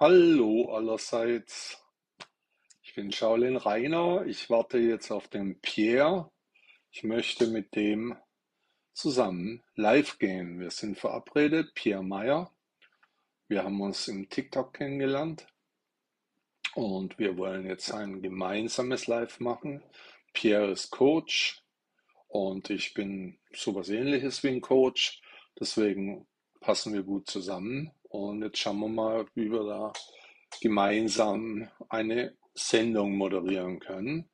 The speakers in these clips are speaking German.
Hallo allerseits. Ich bin Shaolin Rainer. Ich warte jetzt auf den Pierre. Ich möchte mit dem zusammen live gehen. Wir sind verabredet, Pierre Meyer. Wir haben uns im TikTok kennengelernt und wir wollen jetzt ein gemeinsames Live machen. Pierre ist Coach und ich bin sowas ähnliches wie ein Coach. Deswegen passen wir gut zusammen. Und jetzt schauen wir mal, wie wir da gemeinsam eine Sendung moderieren können.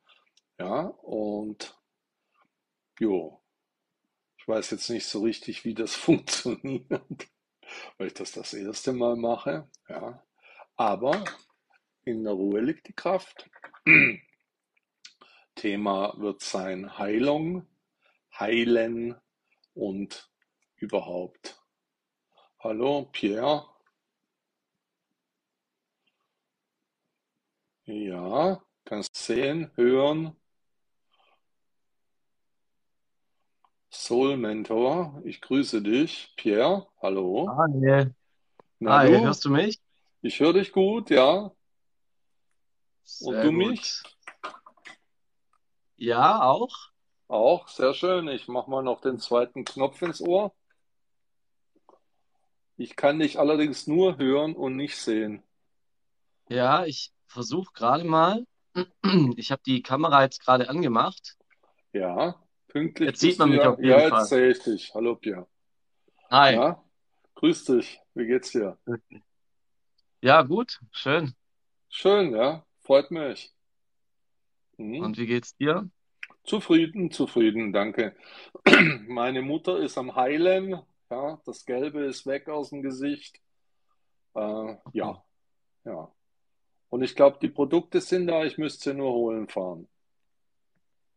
Ja, und jo, ich weiß jetzt nicht so richtig, wie das funktioniert, weil ich das das erste Mal mache. Ja, aber in der Ruhe liegt die Kraft. Thema wird sein Heilung, Heilen und überhaupt. Hallo, Pierre. Ja, kannst sehen, hören. Soul Mentor, ich grüße dich. Pierre, hallo. Ah, nee. Na Hi, du? hörst du mich? Ich höre dich gut, ja. Und Sehr du gut. mich? Ja, auch? Auch, sehr schön. Ich mache mal noch den zweiten Knopf ins Ohr. Ich kann dich allerdings nur hören und nicht sehen. Ja, ich versuche gerade mal. Ich habe die Kamera jetzt gerade angemacht. Ja, pünktlich Jetzt sieht man mich ja. auf jeden Ja, jetzt Fall. sehe ich dich. Hallo, Pierre. Hi. Ja, grüß dich. Wie geht's dir? Ja, gut, schön. Schön, ja. Freut mich. Mhm. Und wie geht's dir? Zufrieden, zufrieden, danke. Meine Mutter ist am Heilen. Ja, das Gelbe ist weg aus dem Gesicht. Äh, Okay. ja, ja. Und ich glaube, die Produkte sind da. Ich müsste sie nur holen fahren.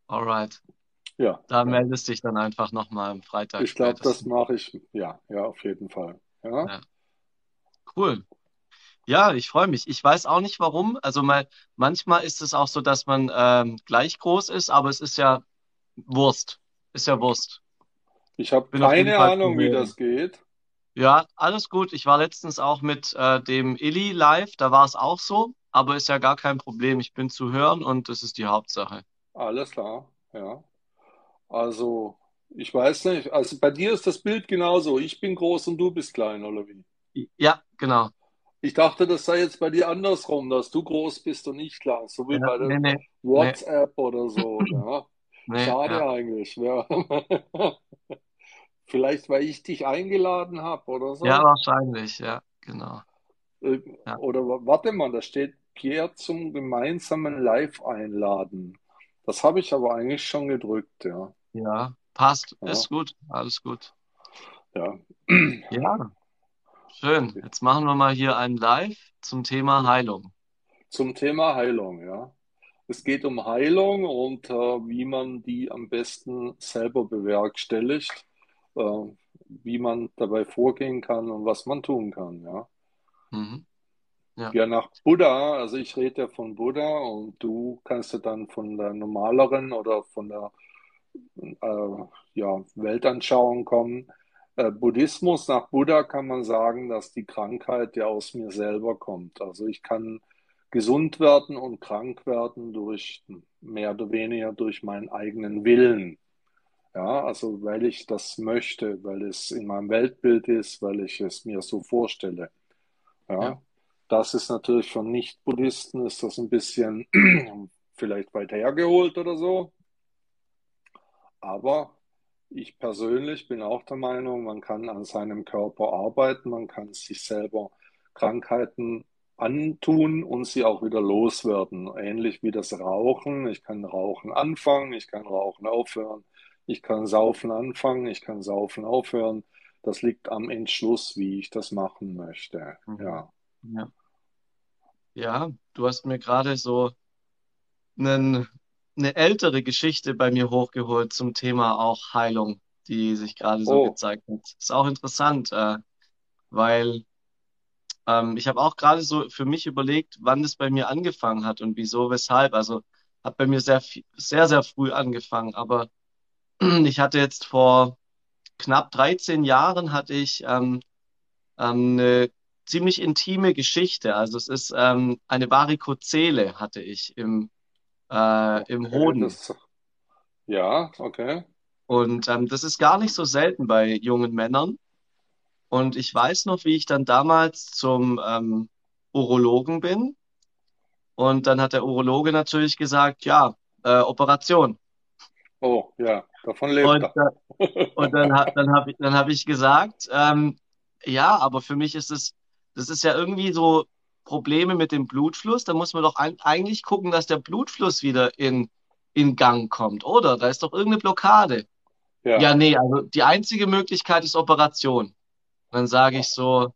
Alright. Ja, Da ja. meldest dich dann einfach nochmal am Freitag Ich glaube, das mache ich. Ja, ja, auf jeden Fall. Ja. Ja, cool. Ja, ich freue mich. Ich weiß auch nicht warum. Also mal, manchmal ist es auch so, dass man ähm, gleich groß ist, aber es ist ja Wurst. Ist ja Wurst. Ich habe keine Ahnung, wie das geht. Ja, alles gut. Ich war letztens auch mit äh, dem Illy live, da war es auch so, aber ist ja gar kein Problem. Ich bin zu hören und das ist die Hauptsache. Alles klar, ja. Also, ich weiß nicht. Also bei dir ist das Bild genauso. Ich bin groß und du bist klein, oder wie? Ja, genau. Ich dachte, das sei jetzt bei dir andersrum, dass du groß bist und ich klein, so wie Ja, bei der nee, nee, nee, WhatsApp oder so. Ja. nee, Schade ja. eigentlich. Ja. Vielleicht, weil ich dich eingeladen habe oder Ja, so. wahrscheinlich, ja, genau. Äh, Ja. Oder wa- warte mal, da steht Pierre zum gemeinsamen Live einladen. Das habe ich aber eigentlich schon gedrückt, ja. Ja, passt. Ja, Ist gut. Alles gut. ja. Ja, schön. Jetzt machen wir mal hier ein Live zum Thema Heilung. Zum Thema Heilung, ja. Es geht um Heilung und äh, wie man die am besten selber bewerkstelligt, äh, wie man dabei vorgehen kann und was man tun kann, ja. Mhm. Ja. Ja, nach Buddha, also ich rede ja von Buddha und du kannst ja dann von der normaleren oder von der äh, ja, Weltanschauung kommen. Äh, Buddhismus, nach Buddha kann man sagen, dass die Krankheit ja aus mir selber kommt. Also ich kann gesund werden und krank werden durch mehr oder weniger durch meinen eigenen Willen. Ja, also weil ich das möchte, weil es in meinem Weltbild ist, weil ich es mir so vorstelle. Ja. Ja, das ist natürlich von Nicht-Buddhisten ist das ein bisschen vielleicht weit hergeholt oder so. Aber ich persönlich bin auch der Meinung, man kann an seinem Körper arbeiten, man kann sich selber Krankheiten antun und sie auch wieder loswerden. Ähnlich wie das Rauchen. Ich kann Rauchen anfangen, ich kann Rauchen aufhören, ich kann Saufen anfangen, ich kann Saufen aufhören. Das liegt am Entschluss, wie ich das machen möchte. Mhm. Ja. Ja. Ja, du hast mir gerade so einen, eine ältere Geschichte bei mir hochgeholt zum Thema auch Heilung, die sich gerade so Oh, gezeigt hat. Ist auch interessant, äh, weil ähm, ich habe auch gerade so für mich überlegt, wann das bei mir angefangen hat und wieso, weshalb. Also hat bei mir sehr, sehr, sehr früh angefangen, aber ich hatte jetzt vor knapp 13 Jahren hatte ich ähm, ähm, eine ziemlich intime Geschichte. Also es ist ähm, eine Varikozele hatte ich im, äh, im Okay, Hoden. das, ja, okay. Und ähm, das ist gar nicht so selten bei jungen Männern. Und ich weiß noch, wie ich dann damals zum ähm, Urologen bin. Und dann hat der Urologe natürlich gesagt, ja, äh, Operation. Oh, ja, davon lebt Und, er. äh, und dann, dann habe ich, dann hab ich gesagt, ähm, ja, aber für mich ist es, das ist ja irgendwie so Probleme mit dem Blutfluss. Da muss man doch eigentlich gucken, dass der Blutfluss wieder in, in Gang kommt, oder? Da ist doch irgendeine Blockade. Ja, Ja, nee, also die einzige Möglichkeit ist Operation. Dann sage ich so,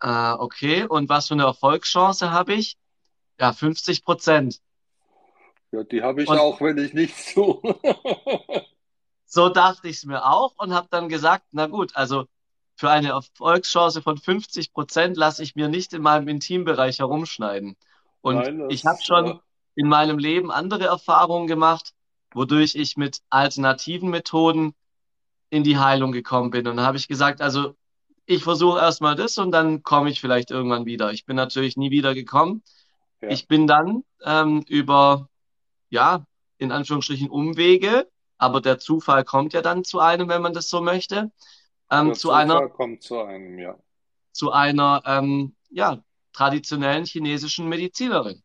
äh, okay, und was für eine Erfolgschance habe ich? Ja, 50 Prozent. ja, die habe ich Und auch, wenn ich nichts tue. so dachte ich es mir auch und habe dann gesagt, na gut, also für eine Erfolgschance von 50 Prozent lasse ich mir nicht in meinem Intimbereich herumschneiden. Und Nein, ich habe schon in meinem Leben andere Erfahrungen gemacht, wodurch ich mit alternativen Methoden in die Heilung gekommen bin. Und dann habe ich gesagt, also ich versuche erstmal das und dann komme ich vielleicht irgendwann wieder. Ich bin natürlich nie wieder gekommen. ja, Ich bin dann ähm, über, ja, in Anführungsstrichen Umwege, aber der Zufall kommt ja dann zu einem, wenn man das so möchte, ähm, zu einer, zu einem, ja. zu einer, ähm, ja, traditionellen chinesischen Medizinerin.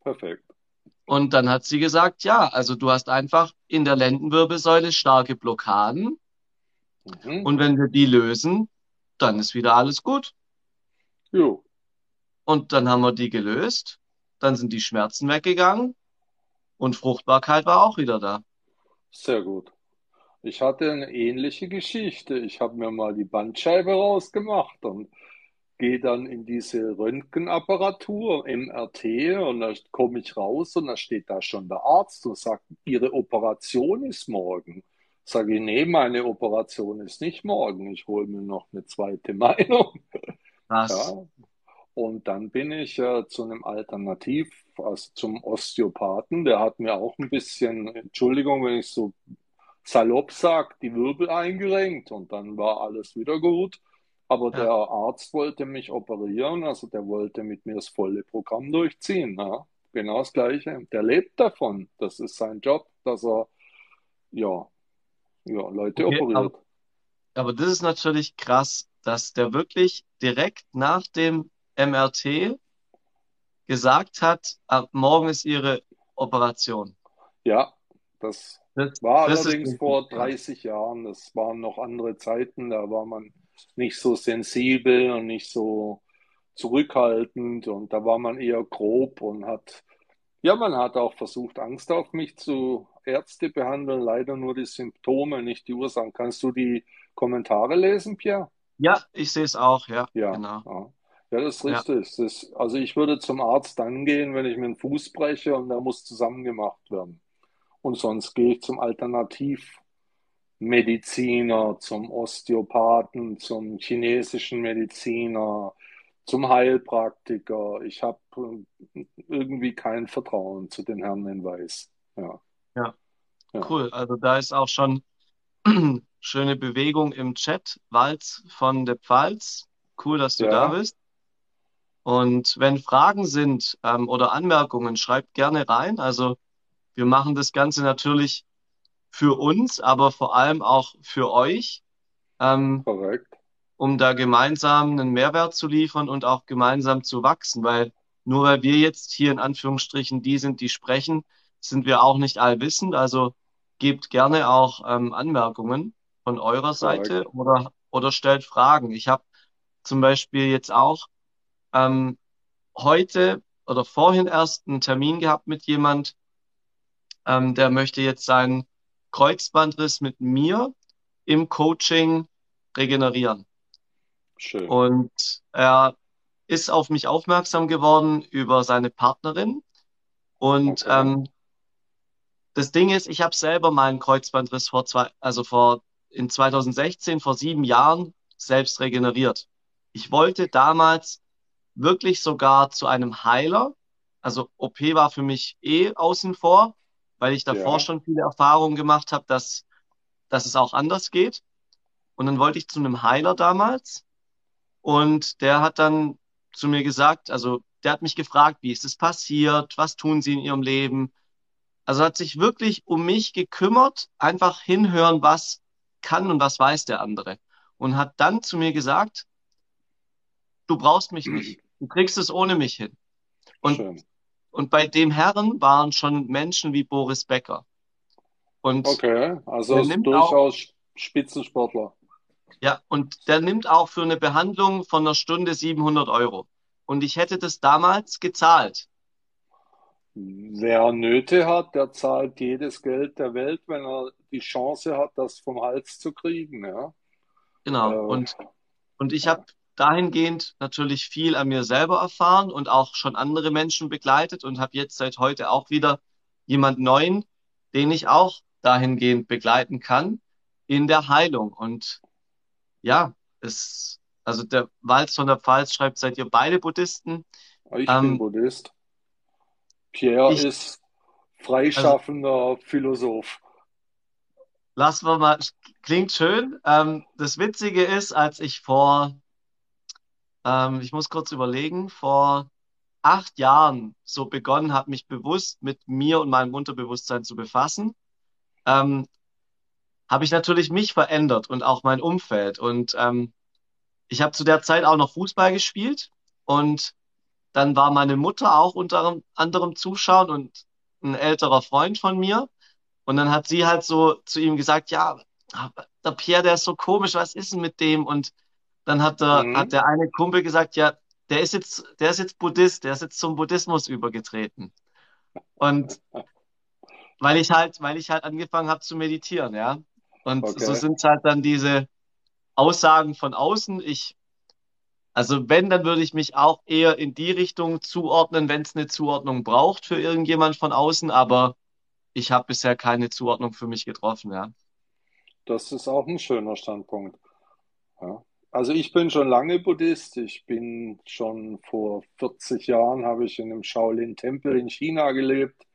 Perfekt. Und dann hat sie gesagt, ja, also du hast einfach in der Lendenwirbelsäule starke Blockaden Mhm. und wenn wir die lösen, dann ist wieder alles gut. Jo, Und dann haben wir die gelöst, dann sind die Schmerzen weggegangen und Fruchtbarkeit war auch wieder da. sehr gut. Ich hatte eine ähnliche Geschichte. Ich habe mir mal die Bandscheibe rausgemacht und gehe dann in diese Röntgenapparatur, MRT, und da komme ich raus und da steht da schon der Arzt und sagt, Ihre Operation ist morgen. Sage ich, nee, meine Operation ist nicht morgen. Ich hole mir noch eine zweite Meinung. Krass. Ja, und dann bin ich äh, zu einem Alternativ, also zum Osteopathen. Der hat mir auch ein bisschen, Entschuldigung, wenn ich so salopp sag, die Wirbel eingerenkt und dann war alles wieder gut. Aber der Ja, Arzt wollte mich operieren, also der wollte mit mir das volle Programm durchziehen. Ja, genau das Gleiche. Der lebt davon. Das ist sein Job, dass er ja, ja, Leute okay, aber, operiert. aber das ist natürlich krass, dass der wirklich direkt nach dem MRT gesagt hat, ab morgen ist Ihre Operation. Ja, das Das, war das allerdings vor krass. 30 Jahren. Das waren noch andere Zeiten. Da war man nicht so sensibel und nicht so zurückhaltend und da war man eher grob und hat, ja, man hat auch versucht, Angst auf mich zu Ärzte behandeln, leider nur die Symptome, nicht die Ursachen. Kannst du die Kommentare lesen, Pierre? Ja, ich sehe es auch, ja, Ja, genau. ja. Ja, das ist Ja, richtig. Das, also ich würde zum Arzt dann gehen, wenn ich mir einen Fuß breche und der muss zusammengemacht werden. Und sonst gehe ich zum Alternativmediziner, zum Osteopathen, zum chinesischen Mediziner, zum Heilpraktiker. Ich habe irgendwie kein Vertrauen zu den Herren in Weiß. Ja, ja, ja, cool. Also da ist auch schon schöne Bewegung im Chat. Walz von der Pfalz. Cool, dass du da ja, bist. Und wenn Fragen sind, ähm, oder Anmerkungen, schreibt gerne rein. Also wir machen das Ganze natürlich für uns, aber vor allem auch für euch, ähm, korrekt. um da gemeinsam einen Mehrwert zu liefern und auch gemeinsam zu wachsen. Weil nur weil wir jetzt hier in Anführungsstrichen die sind, die sprechen, sind wir auch nicht allwissend. Also gebt gerne auch ähm, Anmerkungen von eurer Seite Korrekt. oder, oder stellt Fragen. Ich habe zum Beispiel jetzt auch ähm, heute oder vorhin erst einen Termin gehabt mit jemand, ähm, der möchte jetzt seinen Kreuzbandriss mit mir im Coaching regenerieren. Schön. Und er ist auf mich aufmerksam geworden über seine Partnerin. Und Okay. ähm, das Ding ist, ich habe selber meinen Kreuzbandriss vor zwei, also vor in 2016, vor sieben Jahren, selbst regeneriert. Ich wollte damals wirklich sogar zu einem Heiler. Also OP war für mich eh außen vor, weil ich davor Ja, schon viele Erfahrungen gemacht habe, dass, dass es auch anders geht. Und dann wollte ich zu einem Heiler damals. Und der hat dann zu mir gesagt, also der hat mich gefragt, wie ist es passiert, was tun Sie in Ihrem Leben? Also hat sich wirklich um mich gekümmert, einfach hinhören, was kann und was weiß der andere. Und hat dann zu mir gesagt, du brauchst mich nicht, du kriegst es ohne mich hin. Und, Schön. Und bei dem Herren waren schon Menschen wie Boris Becker. Und Okay, also nimmt auch, durchaus Spitzensportler. ja, und der nimmt auch für eine Behandlung von einer Stunde 700 Euro. Und ich hätte das damals gezahlt. Wer Nöte hat, der zahlt jedes Geld der Welt, wenn er die Chance hat, das vom Hals zu kriegen. Ja, Genau. äh, Und, und ich habe dahingehend natürlich viel an mir selber erfahren und auch schon andere Menschen begleitet und habe jetzt seit heute auch wieder jemand Neuen, den ich auch dahingehend begleiten kann in der Heilung. Und ja, es, also der Walz von der Pfalz schreibt, seid ihr beide Buddhisten? ich bin Ähm, Buddhist. Pierre ich, ist also freischaffender Philosoph. lassen wir mal, klingt schön. Ähm, das Witzige ist, als ich vor, ähm, ich muss kurz überlegen, vor acht Jahren so begonnen habe, mich bewusst mit mir und meinem Unterbewusstsein zu befassen, ähm, habe ich natürlich mich verändert und auch mein Umfeld. Und ähm, ich habe zu der Zeit auch noch Fußball gespielt und dann war meine Mutter auch unter anderem zuschauen und ein älterer Freund von mir. Und dann hat sie halt so zu ihm gesagt, ja, der Pierre, der ist so komisch, was ist denn mit dem? Und dann hat der, hat Mhm. der eine Kumpel gesagt, ja, der ist jetzt, der ist jetzt Buddhist, der ist jetzt zum Buddhismus übergetreten. Und weil ich halt, weil ich halt angefangen habe zu meditieren, ja. Und so Okay. sind halt dann diese Aussagen von außen. Ich, also wenn, dann würde ich mich auch eher in die Richtung zuordnen, wenn es eine Zuordnung braucht für irgendjemand von außen, aber ich habe bisher keine Zuordnung für mich getroffen, ja. Das ist auch ein schöner Standpunkt. Ja. Also ich bin schon lange Buddhist. Ich bin schon vor 40 Jahren habe ich in einem Shaolin-Tempel in China gelebt,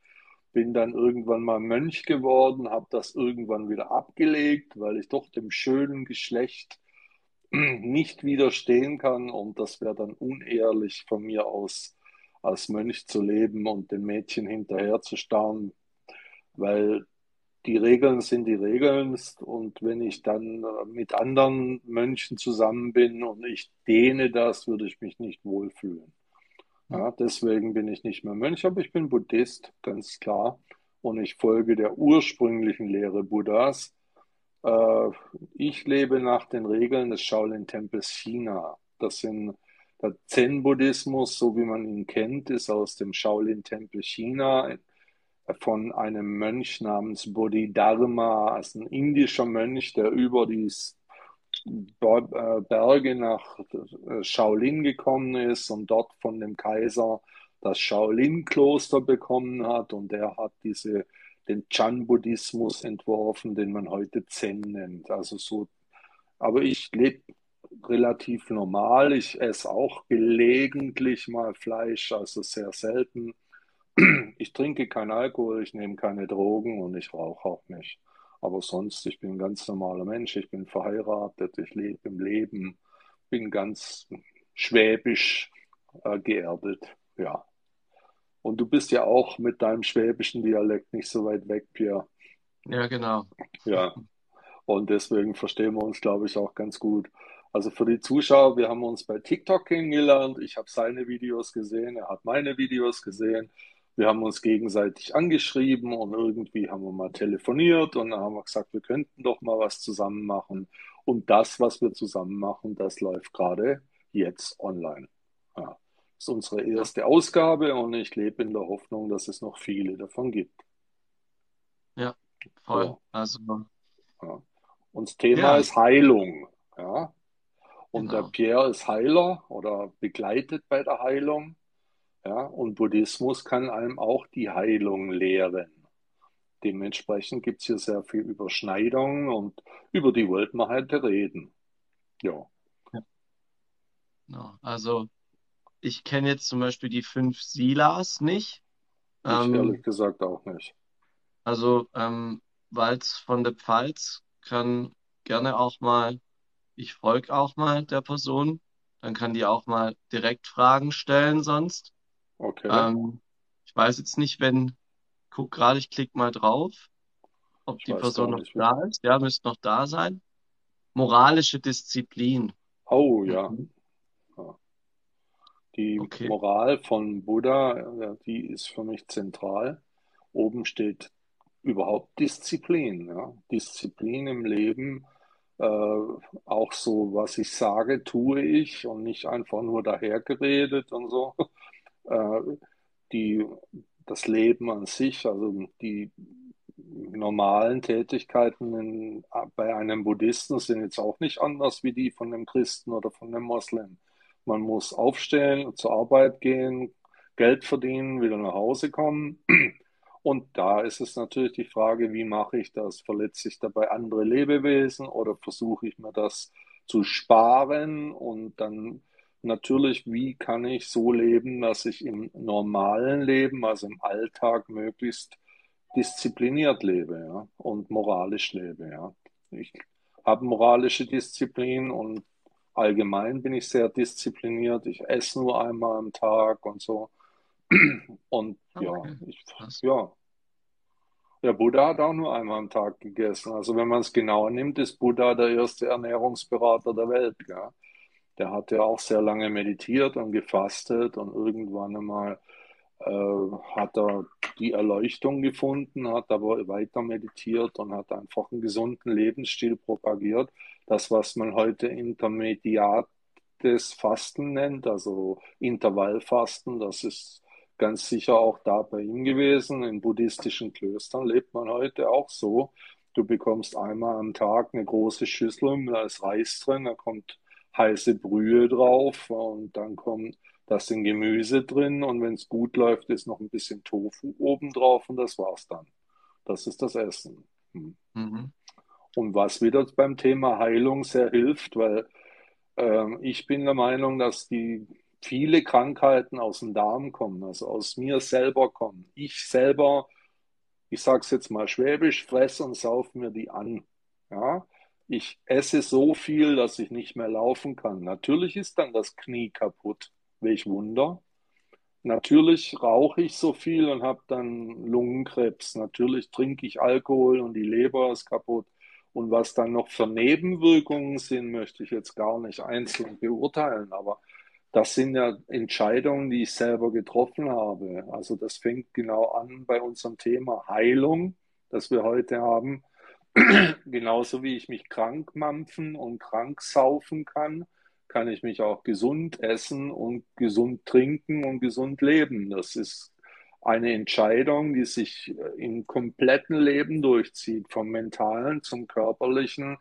bin dann irgendwann mal Mönch geworden, habe das irgendwann wieder abgelegt, weil ich doch dem schönen Geschlecht nicht widerstehen kann und das wäre dann unehrlich von mir aus als Mönch zu leben und den Mädchen hinterher zu starren, weil die Regeln sind die Regeln und wenn ich dann äh, mit anderen Mönchen zusammen bin und ich dehne das, würde ich mich nicht wohlfühlen. Ja, deswegen bin ich nicht mehr Mönch, aber ich bin Buddhist, ganz klar. Und ich folge der ursprünglichen Lehre Buddhas. Äh, ich lebe nach den Regeln des Shaolin-Tempels China. Das sind der Zen-Buddhismus, so wie man ihn kennt, ist aus dem Shaolin-Tempel China von einem Mönch namens Bodhidharma, also ein indischer Mönch, der über die Berge nach Shaolin gekommen ist und dort von dem Kaiser das Shaolin-Kloster bekommen hat und der hat diese, den Chan-Buddhismus entworfen, den man heute Zen nennt. Also so, aber ich lebe relativ normal. Ich esse auch gelegentlich mal Fleisch, also sehr selten. Ich trinke keinen Alkohol, ich nehme keine Drogen und ich rauche auch nicht. Aber sonst, ich bin ein ganz normaler Mensch, ich bin verheiratet, ich lebe im Leben, bin ganz schwäbisch äh, geerdet, ja. Und du bist ja auch mit deinem schwäbischen Dialekt nicht so weit weg, Pierre. Ja, genau. Ja, und deswegen verstehen wir uns, glaube ich, auch ganz gut. Also für die Zuschauer, wir haben uns bei TikTok kennengelernt. Ich habe seine Videos gesehen, er hat meine Videos gesehen. Wir haben uns gegenseitig angeschrieben und irgendwie haben wir mal telefoniert und dann haben wir gesagt, wir könnten doch mal was zusammen machen. Und das, was wir zusammen machen, das läuft gerade jetzt online. Ja, das ist unsere erste Ausgabe und ich lebe in der Hoffnung, dass es noch viele davon gibt. ja, voll. Ja, Also, ja. Und das Thema ja, ist Heilung. Ja. Und der genau. Pierre ist Heiler oder begleitet bei der Heilung. Ja, und Buddhismus kann einem auch die Heilung lehren. Dementsprechend gibt es hier sehr viel Überschneidung und über die wollten wir heute reden. Ja, Ja, genau. Also, ich kenne jetzt zum Beispiel die fünf Silas nicht. ich ehrlich Ähm, gesagt auch nicht. also, ähm, Walz von der Pfalz kann gerne auch mal, ich folge auch mal der Person. Dann kann die auch mal direkt Fragen stellen sonst. Okay. Ähm, ich weiß jetzt nicht, wenn, guck gerade, ich klicke mal drauf, ob Ich die Person noch nicht, da ist. Ja, müsste noch da sein. Moralische Disziplin. Oh ja. Mhm. Ja. Die Okay. Moral von Buddha, die ist für mich zentral. Oben steht überhaupt Disziplin, ja. Disziplin im Leben, äh, auch so, was ich sage, tue ich und nicht einfach nur dahergeredet und so. Äh, die, das Leben an sich, also die normalen Tätigkeiten in, bei einem Buddhisten sind jetzt auch nicht anders wie die von einem Christen oder von einem Moslem. Man muss aufstehen, zur Arbeit gehen, Geld verdienen, wieder nach Hause kommen. Und da ist es natürlich die Frage, wie mache ich das? Verletze ich dabei andere Lebewesen oder versuche ich mir das zu sparen? Und dann natürlich, wie kann ich so leben, dass ich im normalen Leben, also im Alltag, möglichst diszipliniert lebe, ja, und moralisch lebe, ja. Ich habe moralische Disziplin und allgemein bin ich sehr diszipliniert. Ich esse nur einmal am Tag und so. Und ja, Okay, ich, krass. ja, der Buddha hat auch nur einmal am Tag gegessen. Also wenn man es genauer nimmt, ist Buddha der erste Ernährungsberater der Welt, ja. Der hat ja auch sehr lange meditiert und gefastet und irgendwann einmal äh, hat er die Erleuchtung gefunden, hat aber weiter meditiert und hat einfach einen gesunden Lebensstil propagiert. Das, was man heute intermediates Fasten nennt, also Intervallfasten, das ist ganz sicher auch da bei ihm gewesen. In buddhistischen Klöstern lebt man heute auch so. Du bekommst einmal am Tag eine große Schüssel, da ist Reis drin, da kommt heiße Brühe drauf und dann kommt das sind Gemüse drin und wenn es gut läuft, ist noch ein bisschen Tofu oben drauf und das war's dann. Das ist das Essen. Hm. Mhm. Und was wieder beim Thema Heilung sehr hilft, weil ähm, ich bin der Meinung, dass die viele Krankheiten aus dem Darm kommen, also aus mir selber kommen. Ich selber, ich sage es jetzt mal schwäbisch, fresse und sauf mir die an. Ja? Ich esse so viel, dass ich nicht mehr laufen kann. Natürlich ist dann das Knie kaputt. Welch Wunder. Natürlich rauche ich so viel und habe dann Lungenkrebs. Natürlich trinke ich Alkohol und die Leber ist kaputt. Und was dann noch für Nebenwirkungen sind, möchte ich jetzt gar nicht einzeln beurteilen. Aber das sind ja Entscheidungen, die ich selber getroffen habe. Also das fängt genau an bei unserem Thema Heilung, das wir heute haben. Genauso wie ich mich krank mampfen und krank saufen kann, kann ich mich auch gesund essen und gesund trinken und gesund leben. Das ist eine Entscheidung, die sich im kompletten Leben durchzieht, vom mentalen zum körperlichen,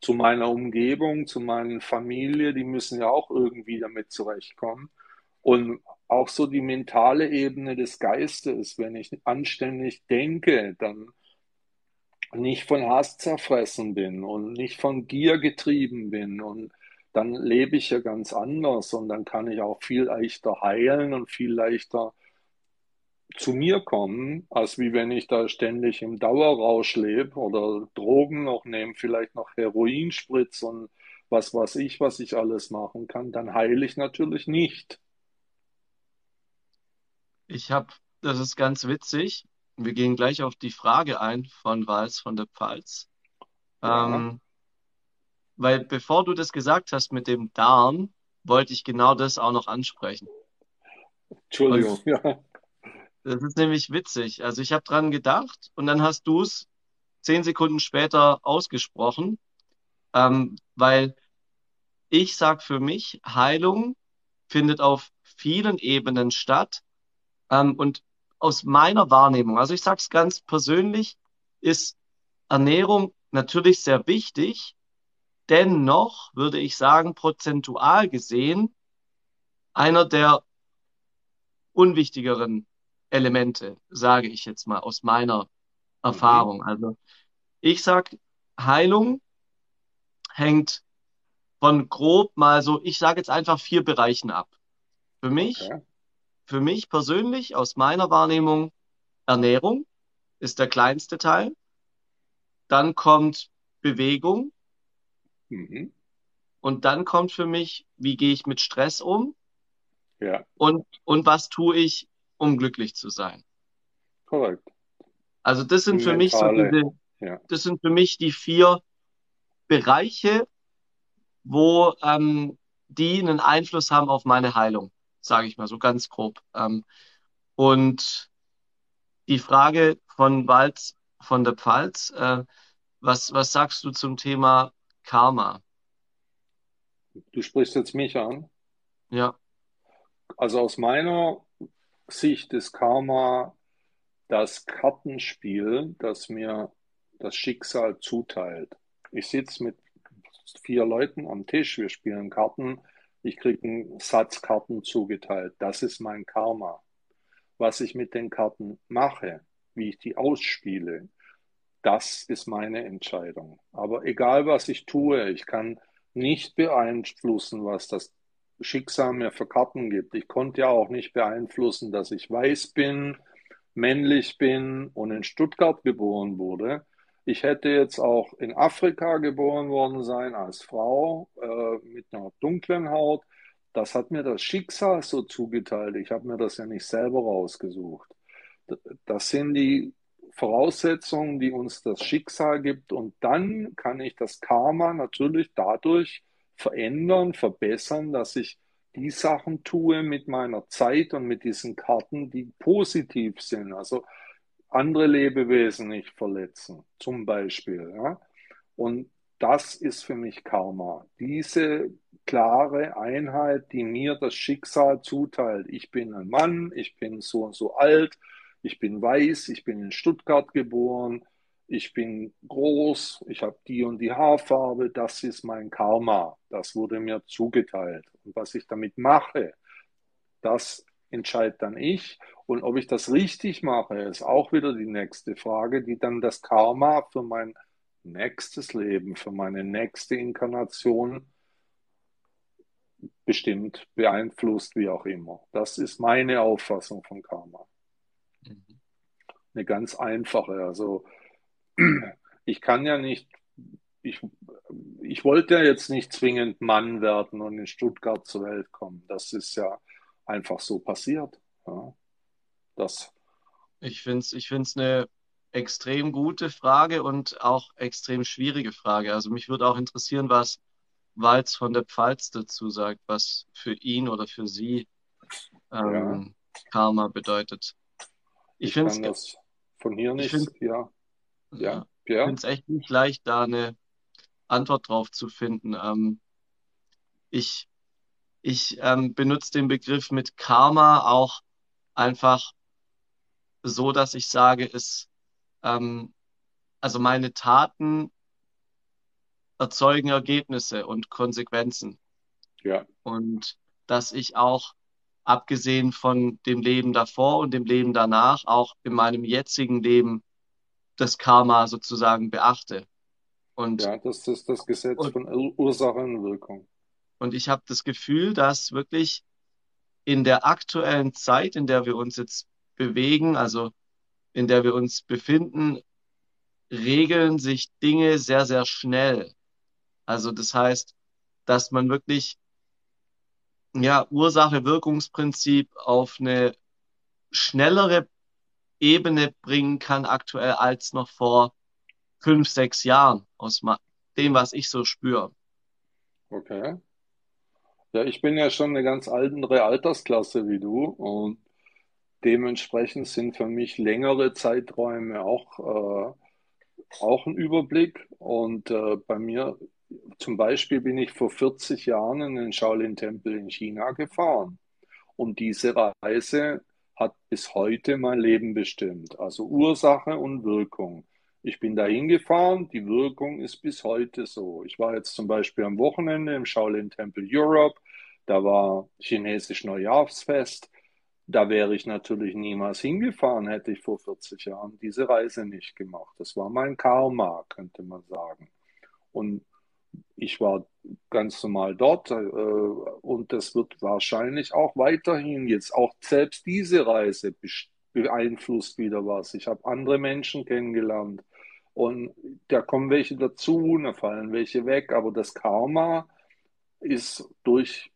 zu meiner Umgebung, zu meiner Familie. Die müssen ja auch irgendwie damit zurechtkommen. Und auch so die mentale Ebene des Geistes, wenn ich anständig denke, dann nicht von Hass zerfressen bin und nicht von Gier getrieben bin und dann lebe ich ja ganz anders und dann kann ich auch viel leichter heilen und viel leichter zu mir kommen, als wie wenn ich da ständig im Dauerrausch lebe oder Drogen noch nehme, vielleicht noch Heroin spritze und was weiß ich, was ich alles machen kann, dann heile ich natürlich nicht. Ich habe, das ist ganz witzig. Wir gehen gleich auf die Frage ein von Wals von der Pfalz. Ja, Ähm, weil bevor du das gesagt hast mit dem Darm, wollte ich genau das auch noch ansprechen. Und Entschuldigung, ja. das ist nämlich witzig. Also ich habe dran gedacht und dann hast du es zehn Sekunden später ausgesprochen, ähm, weil ich sage für mich, Heilung findet auf vielen Ebenen statt. Ähm, und aus meiner Wahrnehmung, also ich sage es ganz persönlich, ist Ernährung natürlich sehr wichtig. Dennoch würde ich sagen, prozentual gesehen, einer der unwichtigeren Elemente, sage ich jetzt mal aus meiner Mhm. Erfahrung. Also ich sag, Heilung hängt von grob mal so, ich sage jetzt einfach vier Bereichen ab. Für mich, Okay. Für mich persönlich, aus meiner Wahrnehmung, Ernährung ist der kleinste Teil. Dann kommt Bewegung, Mhm. Und dann kommt für mich, wie gehe ich mit Stress um? Ja, Und, und was tue ich, um glücklich zu sein? korrekt. Also das sind für mich so diese, ja, das sind für mich die vier Bereiche, wo ähm, die einen Einfluss haben auf meine Heilung, sage ich mal so ganz grob. Ähm, und die Frage von Walz von der Pfalz, äh, was, was sagst du zum Thema Karma? du sprichst jetzt mich an. Ja, Also aus meiner Sicht ist Karma das Kartenspiel, das mir das Schicksal zuteilt. Ich sitze mit vier Leuten am Tisch, wir spielen Karten, ich kriege einen Satz Karten zugeteilt. Das ist mein Karma. Was ich mit den Karten mache, wie ich die ausspiele, das ist meine Entscheidung. Aber egal, was ich tue, ich kann nicht beeinflussen, was das Schicksal mir für Karten gibt. Ich konnte ja auch nicht beeinflussen, dass ich weiß bin, männlich bin und in Stuttgart geboren wurde. Ich hätte jetzt auch in Afrika geboren worden sein als Frau äh, mit einer dunklen Haut. Das hat mir das Schicksal so zugeteilt. Ich habe mir das ja nicht selber rausgesucht. Das sind die Voraussetzungen, die uns das Schicksal gibt. Und dann kann ich das Karma natürlich dadurch verändern, verbessern, dass ich die Sachen tue mit meiner Zeit und mit diesen Karten, die positiv sind. Also andere Lebewesen nicht verletzen, zum Beispiel. Ja? Und das ist für mich Karma. Diese klare Einheit, die mir das Schicksal zuteilt. Ich bin ein Mann, ich bin so und so alt, ich bin weiß, ich bin in Stuttgart geboren, ich bin groß, ich habe die und die Haarfarbe, das ist mein Karma. Das wurde mir zugeteilt. Und was ich damit mache, das entscheide dann ich. Und ob ich das richtig mache, ist auch wieder die nächste Frage, die dann das Karma für mein nächstes Leben, für meine nächste Inkarnation bestimmt, beeinflusst, wie auch immer. Das ist meine Auffassung von Karma. Mhm. Eine ganz einfache. Also ich kann ja nicht, ich, ich wollte ja jetzt nicht zwingend Mann werden und in Stuttgart zur Welt kommen. Das ist ja einfach so passiert. Ja, das, ich finde es, ich finde es eine extrem gute Frage und auch extrem schwierige Frage. Also mich würde auch interessieren, was Walz von der Pfalz dazu sagt, was für ihn oder für sie ja, ähm, Karma bedeutet. Ich ich finde es, von hier ich nicht, finde, ja, ja, ja, ich finde es echt nicht leicht, da eine Antwort drauf zu finden. Ähm, ich ich ähm, benutze den Begriff mit Karma auch einfach so, dass ich sage, es, ähm, also meine Taten erzeugen Ergebnisse und Konsequenzen. ja, Und dass ich auch, abgesehen von dem Leben davor und dem Leben danach, auch in meinem jetzigen Leben das Karma sozusagen beachte. Und, ja, das ist das Gesetz und, von Ur- Ursache und Wirkung. Und ich habe das Gefühl, dass wirklich in der aktuellen Zeit, in der wir uns jetzt bewegen, also in der wir uns befinden, regeln sich Dinge sehr, sehr schnell. Also das heißt, dass man wirklich ja Ursache-Wirkungsprinzip auf eine schnellere Ebene bringen kann aktuell als noch vor fünf, sechs Jahren aus dem, was ich so spüre. Okay. Ja, ich bin ja schon eine ganz andere Altersklasse wie du und dementsprechend sind für mich längere Zeiträume auch, äh, auch ein Überblick. Und äh, bei mir zum Beispiel bin ich vor 40 Jahren in den Shaolin-Tempel in China gefahren. Und diese Reise hat bis heute mein Leben bestimmt. Also Ursache und Wirkung. Ich bin dahin gefahren, die Wirkung ist bis heute so. Ich war jetzt zum Beispiel am Wochenende im Shaolin Temple Europe, da war chinesisch Neujahrsfest. Da wäre ich natürlich niemals hingefahren, hätte ich vor 40 Jahren diese Reise nicht gemacht. Das war mein Karma, könnte man sagen. Und ich war ganz normal dort äh, und das wird wahrscheinlich auch weiterhin jetzt auch selbst diese Reise beeinflusst wieder was. Ich habe andere Menschen kennengelernt und da kommen welche dazu, da fallen welche weg, aber das Karma ist durch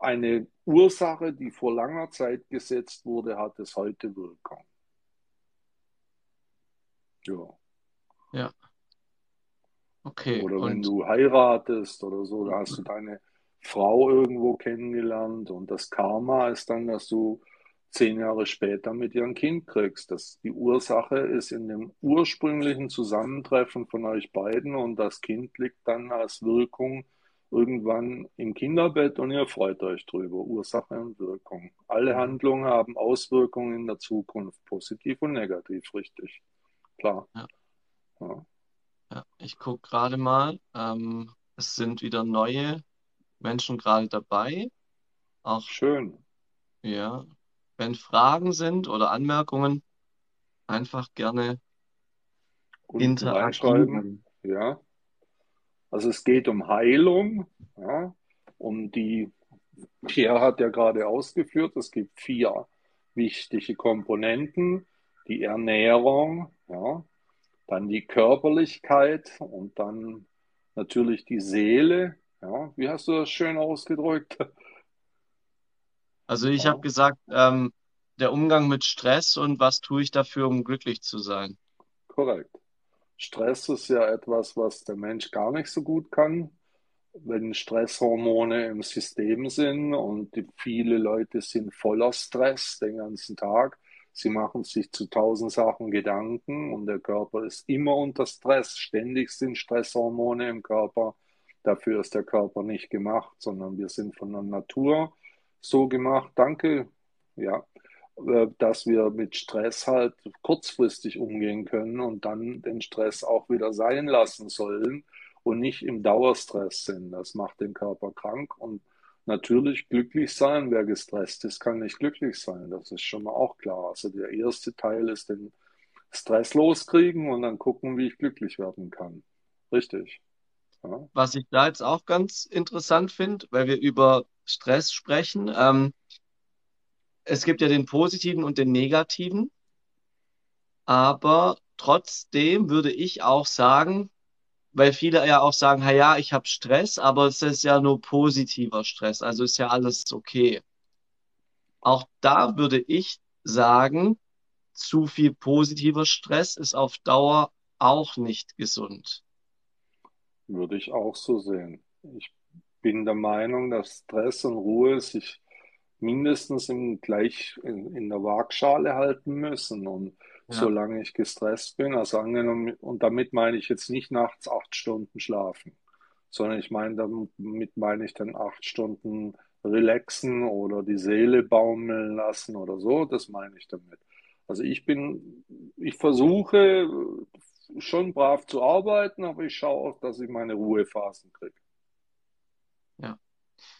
eine Ursache, die vor langer Zeit gesetzt wurde, hat es heute Wirkung. Ja. Ja. Okay. Oder wenn Und du heiratest oder so, da hast du deine Frau irgendwo kennengelernt und das Karma ist dann, dass du zehn Jahre später mit ihr ein Kind kriegst. Das, die Ursache ist in dem ursprünglichen Zusammentreffen von euch beiden und das Kind liegt dann als Wirkung irgendwann im Kinderbett und ihr freut euch drüber. Ursache und Wirkung. Alle Handlungen haben Auswirkungen in der Zukunft, positiv und negativ, richtig. Klar. ja, Ja. ja, ich gucke gerade mal. Ähm, es sind wieder neue Menschen gerade dabei. Auch, Schön. ja, wenn Fragen sind oder Anmerkungen, einfach gerne interagieren. Ja. Also es geht um Heilung, ja, um die, Pierre hat ja gerade ausgeführt, es gibt vier wichtige Komponenten, die Ernährung, ja, dann die Körperlichkeit und dann natürlich die Seele, ja. Wie hast du das schön ausgedrückt? Also ich habe gesagt, ähm, der Umgang mit Stress und was tue ich dafür, um glücklich zu sein. korrekt. Stress ist ja etwas, was der Mensch gar nicht so gut kann. wenn Stresshormone im System sind und viele Leute sind voller Stress den ganzen Tag. Sie machen sich zu tausend Sachen Gedanken und der Körper ist immer unter Stress. Ständig sind Stresshormone im Körper. Dafür ist der Körper nicht gemacht, sondern wir sind von der Natur so gemacht. Danke, ja, äh, dass wir mit Stress halt kurzfristig umgehen können und dann den Stress auch wieder sein lassen sollen und nicht im Dauerstress sind. Das macht den Körper krank und natürlich glücklich sein. Wer gestresst ist, kann nicht glücklich sein. Das ist schon mal auch klar. Also der erste Teil ist den Stress loskriegen und dann gucken, wie ich glücklich werden kann. Richtig. Ja, Was ich da jetzt auch ganz interessant finde, weil wir über Stress sprechen, ähm, es gibt ja den positiven und den negativen, aber trotzdem würde ich auch sagen, weil viele ja auch sagen, ja, ich habe Stress, aber es ist ja nur positiver Stress, also ist ja alles okay. Auch da würde ich sagen, zu viel positiver Stress ist auf Dauer auch nicht gesund. würde ich auch so sehen. Ich bin der Meinung, dass Stress und Ruhe sich mindestens in, gleich in, in der Waagschale halten müssen. Und Ja, solange ich gestresst bin, also angenommen, und damit meine ich jetzt nicht nachts acht Stunden schlafen, sondern ich meine, damit meine ich dann acht Stunden relaxen oder die Seele baumeln lassen oder so, das meine ich damit. Also ich bin, ich versuche schon brav zu arbeiten, aber ich schaue auch, dass ich meine Ruhephasen kriege. Ja.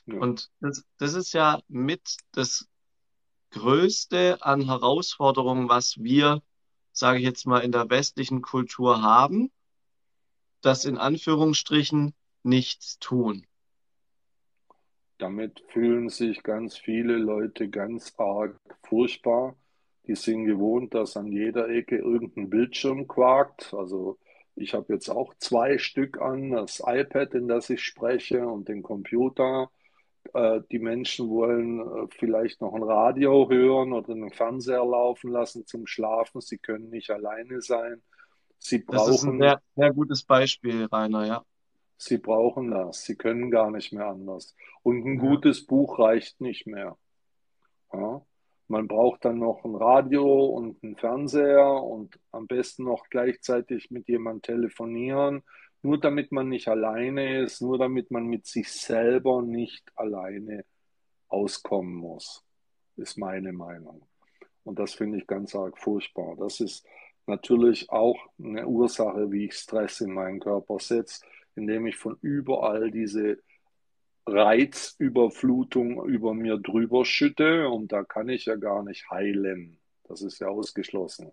Ja, Und das, das ist ja mit das Größte an Herausforderungen, was wir, sage ich jetzt mal, in der westlichen Kultur haben, das in Anführungsstrichen nichts tun. damit fühlen sich ganz viele Leute ganz arg furchtbar. Die sind gewohnt, dass an jeder Ecke irgendein Bildschirm quakt. Also ich habe jetzt auch zwei Stück an, das iPad, in das ich spreche, und den Computer. Äh, die Menschen wollen äh, vielleicht noch ein Radio hören oder einen Fernseher laufen lassen zum Schlafen. Sie können nicht alleine sein. Sie Das ist ein brauchen sehr, sehr gutes Beispiel, Rainer, ja. Sie brauchen das. Sie können gar nicht mehr anders. Und ein Ja. gutes Buch reicht nicht mehr. Ja? Man braucht dann noch ein Radio und einen Fernseher und am besten noch gleichzeitig mit jemandem telefonieren, nur damit man nicht alleine ist, nur damit man mit sich selber nicht alleine auskommen muss, ist meine Meinung. Und das finde ich ganz arg furchtbar. Das ist natürlich auch eine Ursache, wie ich Stress in meinen Körper setze, indem ich von überall diese Reizüberflutung über mir drüber schütte und da kann ich ja gar nicht heilen. Das ist ja ausgeschlossen.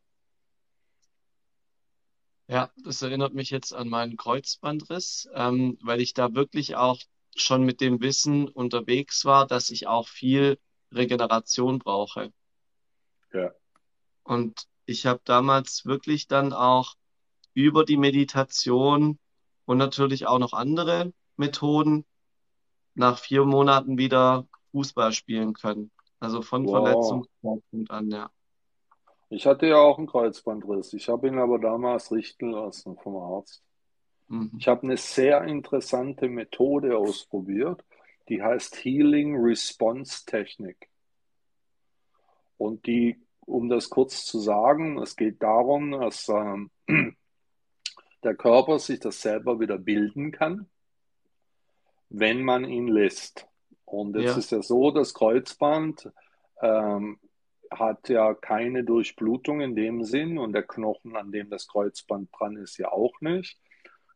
Ja, das erinnert mich jetzt an meinen Kreuzbandriss, ähm, weil ich da wirklich auch schon mit dem Wissen unterwegs war, dass ich auch viel Regeneration brauche. Ja, Und ich habe damals wirklich dann auch über die Meditation und natürlich auch noch andere Methoden nach vier Monaten wieder Fußball spielen können. Also von Wow. Verletzungszeitpunkt an, ja. Ich hatte ja auch einen Kreuzbandriss. Ich habe ihn aber damals richten lassen vom Arzt. Mhm. Ich habe eine sehr interessante Methode ausprobiert, die heißt Healing Response Technik. Und die, um das kurz zu sagen, es geht darum, dass ähm, der Körper sich das selber wieder bilden kann, wenn man ihn lässt. Und jetzt Ja, ist ja so, das Kreuzband ähm, hat ja keine Durchblutung in dem Sinn und der Knochen, an dem das Kreuzband dran ist, ja auch nicht.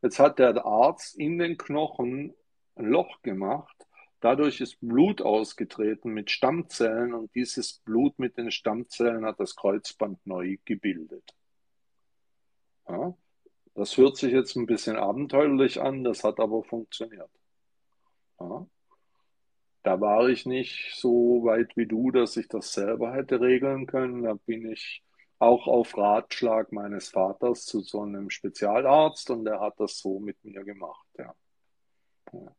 Jetzt hat der Arzt in den Knochen ein Loch gemacht. Dadurch ist Blut ausgetreten mit Stammzellen und dieses Blut mit den Stammzellen hat das Kreuzband neu gebildet. Ja, das hört sich jetzt ein bisschen abenteuerlich an, das hat aber funktioniert. Ja, da war ich nicht so weit wie du, dass ich das selber hätte regeln können. Da bin ich auch auf Ratschlag meines Vaters zu so einem Spezialarzt und der hat das so mit mir gemacht. Ja. Ja.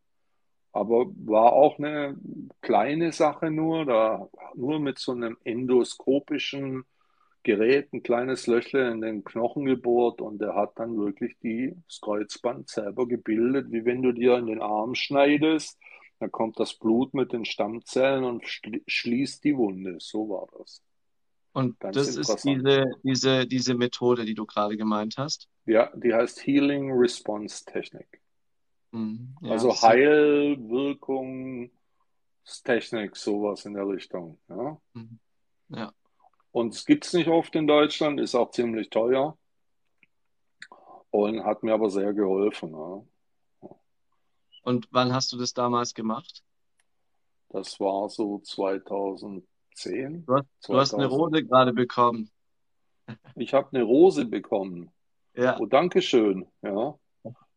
Aber war auch eine kleine Sache nur, da nur mit so einem endoskopischen Gerät ein kleines Löchle in den Knochen gebohrt und der hat dann wirklich die, das Kreuzband selber gebildet, wie wenn du dir in den Arm schneidest, dann kommt das Blut mit den Stammzellen und schli- schließt die Wunde. So war das. und Ganz das ist diese, diese, diese Methode, die du gerade gemeint hast. Ja, die heißt Healing Response Technik. Mhm. Ja, Also Heilwirkungstechnik, sowas in der Richtung. Ja. mhm. Ja. Und es gibt es nicht oft in Deutschland, ist auch ziemlich teuer und hat mir aber sehr geholfen. Ja. Und wann hast du das damals gemacht? Das war so 2010, Du hast, du hast eine 2000. Rose gerade bekommen. Ich habe eine Rose bekommen. Ja, Oh, danke schön. Ja.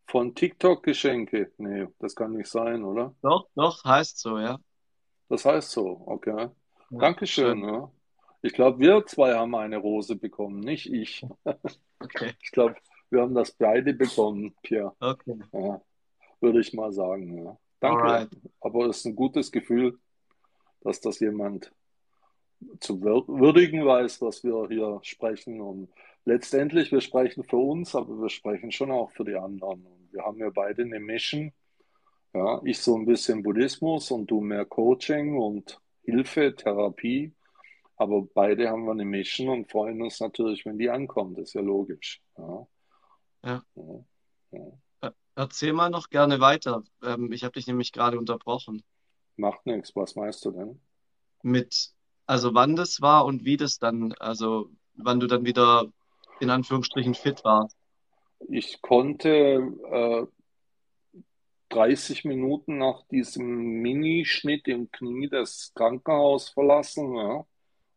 Von TikTok Geschenke. Nee, das kann nicht sein, oder? doch, doch, heißt so, ja. Das heißt so, okay. Ja, Dankeschön, schön. ja. Ich glaube, wir zwei haben eine Rose bekommen, nicht ich. Okay, Ich glaube, wir haben das beide bekommen, Pierre. okay. Ja, würde ich mal sagen, ja. Danke. Alright. Aber es ist ein gutes Gefühl, dass das jemand zu wür- würdigen weiß, was wir hier sprechen. Und letztendlich, wir sprechen für uns, aber wir sprechen schon auch für die anderen. Und wir haben ja beide eine Mission. Ja, ich so ein bisschen Buddhismus und du mehr Coaching und Hilfe, Therapie. Aber beide haben wir eine Mission und freuen uns natürlich, wenn die ankommt. Das ist ja logisch. Ja, Ja. ja, ja. Ä- Erzähl mal noch gerne weiter. Ähm, ich habe dich nämlich gerade unterbrochen. Macht nichts. Was meinst du denn? Mit, also wann das war und wie das dann, also wann du dann wieder in Anführungsstrichen fit warst. Ich konnte äh, 30 Minuten nach diesem Minischnitt im Knie das Krankenhaus verlassen, ja,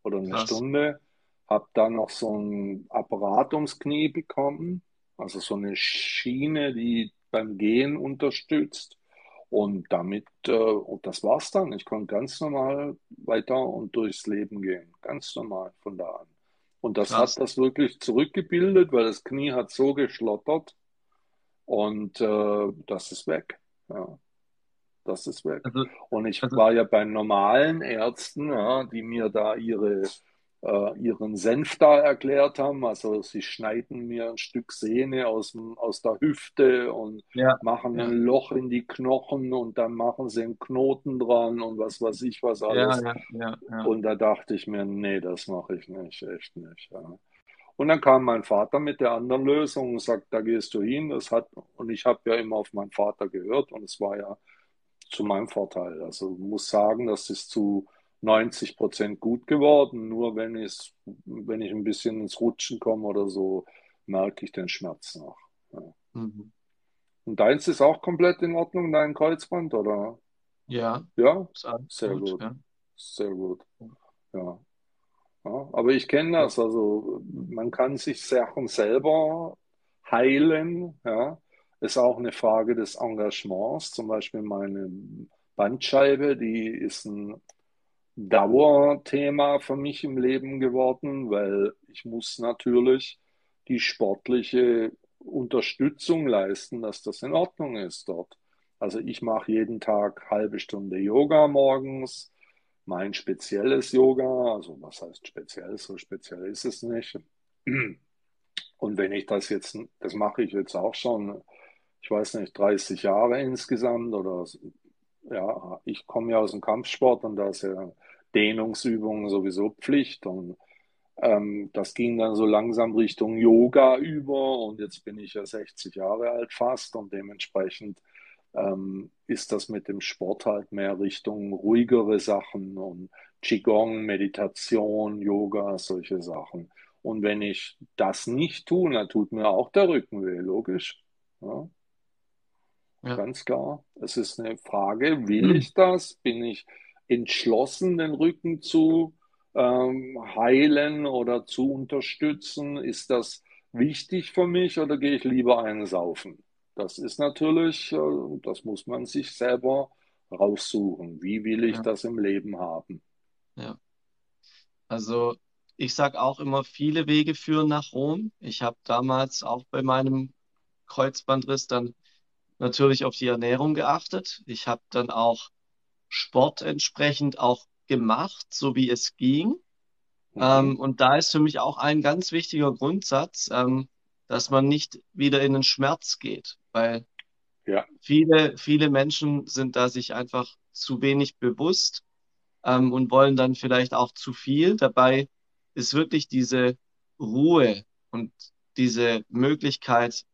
oder eine Krass. Stunde. Habe dann noch so ein Apparat ums Knie bekommen, also so eine Schiene, die beim Gehen unterstützt. Und damit, äh, und das war's dann. Ich konnte ganz normal weiter und durchs Leben gehen. Ganz normal von da an. Und das hat Krass. das wirklich zurückgebildet, weil das Knie hat so geschlottert und äh, das ist weg. Ja, das ist weg. Also, Und ich also, war ja bei normalen Ärzten, ja, die mir da ihre, äh, ihren Senf da erklärt haben. Also sie schneiden mir ein Stück Sehne aus aus der Hüfte und ja, machen ja, ein Loch in die Knochen und dann machen sie einen Knoten dran und was weiß ich was alles. Und da dachte ich mir, nee, das mache ich nicht, echt nicht. Und dann kam mein Vater mit der anderen Lösung und sagt, da gehst du hin. Das hat, und ich habe ja immer auf meinen Vater gehört und es war ja zu meinem Vorteil. Also ich muss sagen, das ist zu 90 Prozent gut geworden. Nur wenn ich, wenn ich ein bisschen ins Rutschen komme oder so, merke ich den Schmerz noch. Ja. Mhm. Und deins ist auch komplett in Ordnung, dein Kreuzband, oder? Ja, Ja, sehr gut, gut, ja. sehr gut. Ja. Ja, aber ich kenne das, also man kann sich Sachen selber heilen, ja. Ist auch eine Frage des Engagements. Zum Beispiel meine Bandscheibe, die ist ein Dauerthema für mich im Leben geworden, weil ich muss natürlich die sportliche Unterstützung leisten, dass das in Ordnung ist dort. Also ich mache jeden Tag halbe Stunde Yoga morgens, mein spezielles Yoga, also was heißt speziell, so speziell ist es nicht. Und wenn ich das jetzt, das mache ich jetzt auch schon, ich weiß nicht, 30 Jahre insgesamt oder ja, ich komme ja aus dem Kampfsport und da ist ja Dehnungsübungen sowieso Pflicht und ähm, das ging dann so langsam Richtung Yoga über und jetzt bin ich ja 60 Jahre alt fast und dementsprechend ähm, ist das mit dem Sport halt mehr Richtung ruhigere Sachen und Qigong, Meditation, Yoga, solche Sachen. Und wenn ich das nicht tue, dann tut mir auch der Rücken weh, logisch. Ja. Ja. Ganz klar. Es ist eine Frage, will ich das? Bin ich entschlossen, den Rücken zu ähm, heilen oder zu unterstützen? Ist das wichtig für mich oder gehe ich lieber einen saufen? Das ist natürlich, äh, das muss man sich selber raussuchen. Wie will ich ja. das im Leben haben? Ja. Also ich sage auch immer, viele Wege führen nach Rom. Ich habe damals auch bei meinem Kreuzbandriss dann natürlich auf die Ernährung geachtet. Ich habe dann auch Sport entsprechend auch gemacht, so wie es ging. Mhm. Ähm, und da ist für mich auch ein ganz wichtiger Grundsatz, ähm, dass man nicht wieder in den Schmerz geht, weil ja. viele, viele Menschen sind da sich einfach zu wenig bewusst ähm, und wollen dann vielleicht auch zu viel. Dabei ist wirklich diese Ruhe und diese Möglichkeit,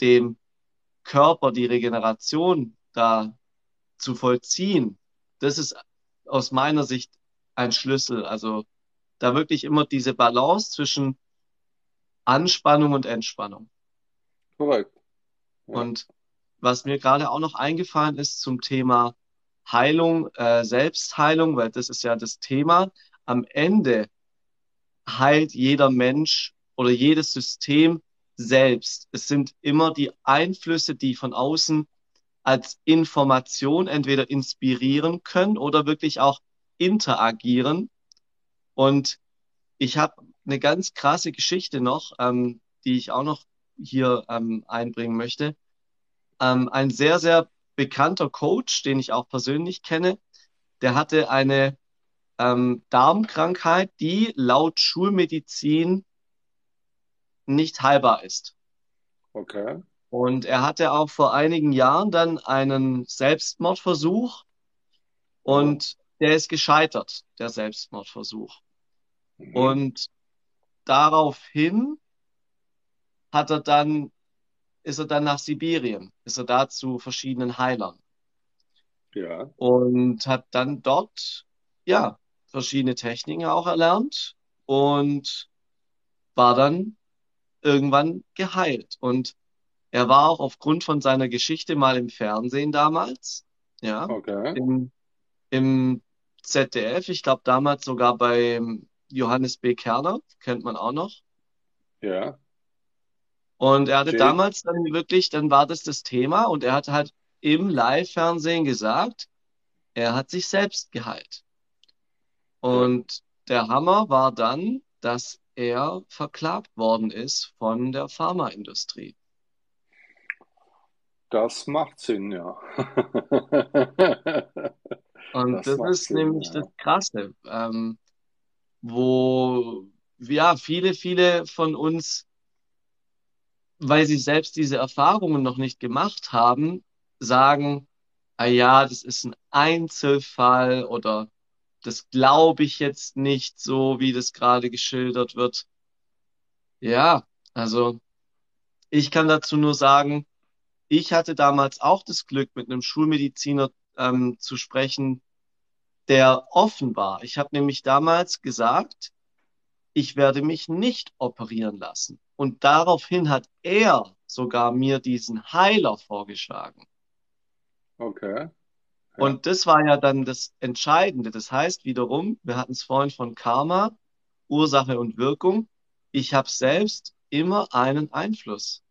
dem Körper die Regeneration da zu vollziehen, das ist aus meiner Sicht ein Schlüssel. Also da wirklich immer diese Balance zwischen Anspannung und Entspannung. Korrekt. Ja. Und was mir gerade auch noch eingefallen ist zum Thema Heilung, äh, Selbstheilung, weil das ist ja das Thema. Am Ende heilt jeder Mensch oder jedes System selbst. Es sind immer die Einflüsse, die von außen als Information entweder inspirieren können oder wirklich auch interagieren. Und ich habe eine ganz krasse Geschichte noch, ähm, die ich auch noch hier ähm, einbringen möchte. Ähm, ein sehr, sehr bekannter Coach, den ich auch persönlich kenne, der hatte eine ähm, Darmkrankheit, die laut Schulmedizin nicht heilbar ist. Okay. Und er hatte auch vor einigen Jahren dann einen Selbstmordversuch und der ist gescheitert, der Selbstmordversuch. Mhm. Und daraufhin hat er dann, ist er dann nach Sibirien, ist er da zu verschiedenen Heilern. Ja. Und hat dann dort, ja, verschiedene Techniken auch erlernt und war dann irgendwann geheilt. Und er war auch aufgrund von seiner Geschichte mal im Fernsehen damals. Ja. Okay. Im, im ZDF, ich glaube damals sogar bei Johannes B. Kerner, kennt man auch noch. Ja. Und er hatte okay. damals dann wirklich, dann war das das Thema und er hat halt im Live-Fernsehen gesagt, er hat sich selbst geheilt. Und der Hammer war dann, dass er verklagt worden ist von der Pharmaindustrie. Das macht Sinn, ja. Und das, das ist Sinn, nämlich ja. das Krasse, ähm, wo ja viele, viele von uns, weil sie selbst diese Erfahrungen noch nicht gemacht haben, sagen, ah ja, das ist ein Einzelfall oder das glaube ich jetzt nicht so, wie das gerade geschildert wird. Ja, also ich kann dazu nur sagen, ich hatte damals auch das Glück, mit einem Schulmediziner ähm, zu sprechen, der offen war. Ich habe nämlich damals gesagt, ich werde mich nicht operieren lassen. Und daraufhin hat er sogar mir diesen Heiler vorgeschlagen. Okay. Und das war ja dann das Entscheidende. Das heißt wiederum, wir hatten es vorhin von Karma, Ursache und Wirkung. Ich habe selbst immer einen Einfluss.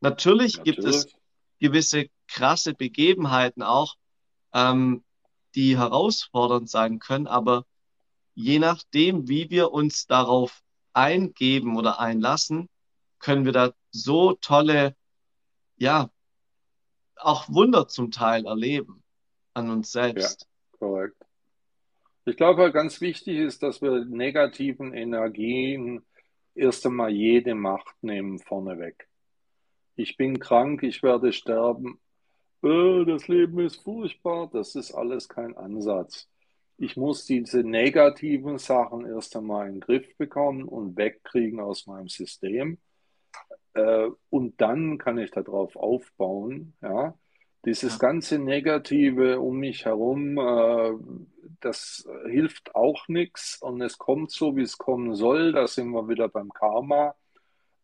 Natürlich, Natürlich, gibt es gewisse krasse Begebenheiten auch, ähm, die herausfordernd sein können, aber je nachdem, wie wir uns darauf eingeben oder einlassen, können wir da so tolle, ja, auch Wunder zum Teil erleben an uns Ja, selbst. korrekt. Ich glaube, ganz wichtig ist, dass wir negativen Energien erst einmal jede Macht nehmen vorneweg. Ich bin krank, ich werde sterben. Äh, das Leben ist furchtbar. Das ist alles kein Ansatz. Ich muss diese negativen Sachen erst einmal in den Griff bekommen und wegkriegen aus meinem System. Äh, und dann kann ich darauf aufbauen. Ja. Dieses Ja, ganze Negative um mich herum, äh, das hilft auch nichts und es kommt so, wie es kommen soll. Da sind wir wieder beim Karma.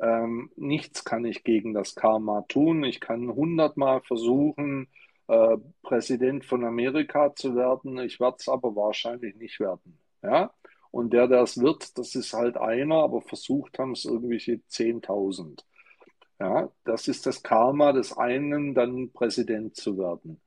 Ähm, nichts kann ich gegen das Karma tun. Ich kann hundertmal versuchen, äh, Präsident von Amerika zu werden. Ich werde es aber wahrscheinlich nicht werden. Ja? Und der, der es wird, das ist halt einer, aber versucht haben es irgendwelche 10.000. Ja, das ist das Karma des einen, dann Präsident zu werden.